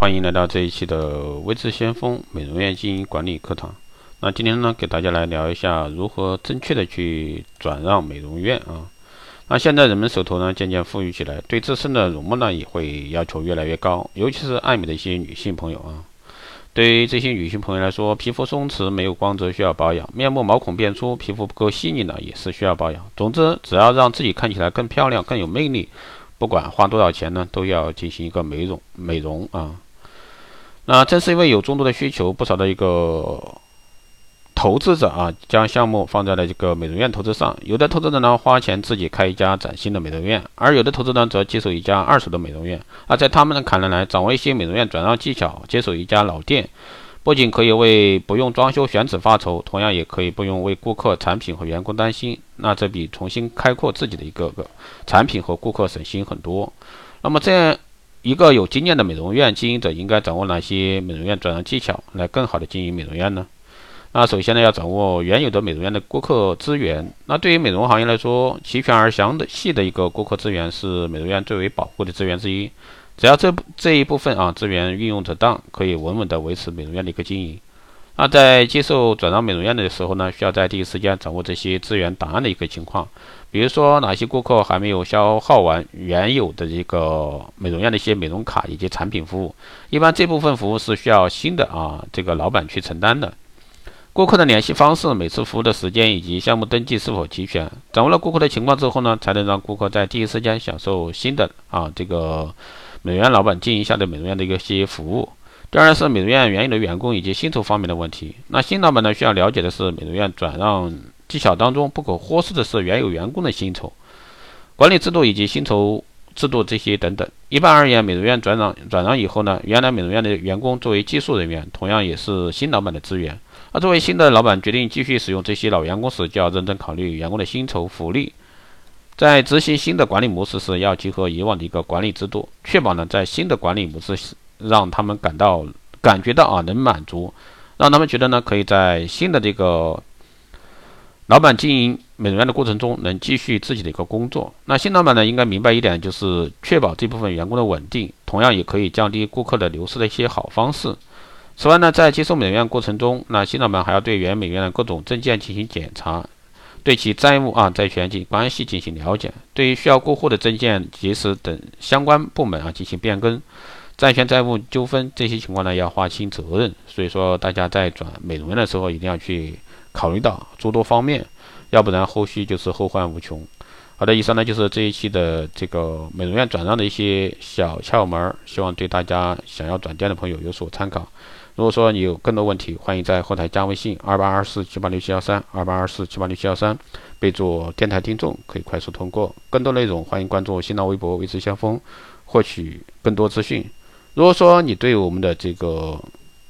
欢迎来到这一期的微智先锋美容院经营管理课堂。那今天呢，给大家来聊一下如何正确的去转让美容院啊。那现在人们手头呢渐渐富裕起来，对自身的容貌呢也会要求越来越高，尤其是爱美的一些女性朋友啊。对于这些女性朋友来说，皮肤松弛没有光泽需要保养，面部毛孔变粗，皮肤不够细腻呢也是需要保养。总之，只要让自己看起来更漂亮、更有魅力。不管花多少钱呢，都要进行一个美容美容啊。那正是因为有众多的需求，不少的一个投资者啊，将项目放在了这个美容院投资上。有的投资者呢，花钱自己开一家崭新的美容院，而有的投资者则接手一家二手的美容院。而在他们的看来，掌握一些美容院转让技巧，接手一家老店。不仅可以为不用装修选址发愁，同样也可以不用为顾客、产品和员工担心。那这比重新开阔自己的一个个产品和顾客省心很多。那么，这样一个有经验的美容院经营者应该掌握哪些美容院转让技巧，来更好的经营美容院呢？那首先呢，要掌握原有的美容院的顾客资源。那对于美容行业来说，齐全而详的细的一个顾客资源是美容院最为宝贵的资源之一。只要这这一部分啊资源运用得当，可以稳稳的维持美容院的一个经营。那在接受转让美容院的时候呢，需要在第一时间掌握这些资源档案的一个情况。比如说哪些顾客还没有消耗完原有的这个美容院的一些美容卡以及产品服务，一般这部分服务是需要新的啊这个老板去承担的。顾客的联系方式、每次服务的时间以及项目登记是否齐全，掌握了顾客的情况之后呢，才能让顾客在第一时间享受新的啊这个。美容院老板经营下的美容院的一个些服务。第二是美容院原有的员工以及薪酬方面的问题。那新老板呢需要了解的是美容院转让技巧当中不可忽视的是原有员工的薪酬管理制度以及薪酬制度这些等等。一般而言，美容院转让转让以后呢，原来美容院的员工作为技术人员，同样也是新老板的资源。而作为新的老板决定继续使用这些老员工时，就要认真考虑员工的薪酬福利。在执行新的管理模式时，要结合以往的一个管理制度，确保呢在新的管理模式让他们感到感觉到啊能满足，让他们觉得呢可以在新的这个老板经营美容院的过程中能继续自己的一个工作。那新老板呢应该明白一点，就是确保这部分员工的稳定，同样也可以降低顾客的流失的一些好方式。此外呢，在接受美容院过程中，那新老板还要对原美容院的各种证件进行检查。对其债务啊、债权及关系进行了解，对于需要过户的证件、及时等相关部门啊进行变更，债权债务纠纷这些情况呢要划清责任。所以说，大家在转美容院的时候一定要去考虑到诸多方面，要不然后续就是后患无穷。好的，以上呢就是这一期的这个美容院转让的一些小窍门，希望对大家想要转店的朋友有所参考。如果说你有更多问题，欢迎在后台加微信二八二四七八六七幺三二八二四七八六七幺三，备注电台听众，可以快速通过。更多内容，欢迎关注新浪微博“维持先锋”，获取更多资讯。如果说你对我们的这个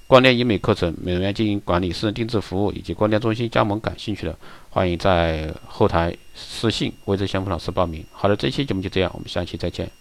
光电医美课程、美容院经营管理、私人定制服务以及光电中心加盟感兴趣的，欢迎在后台私信“微之先锋”老师报名。好的，这期节目就这样，我们下期再见。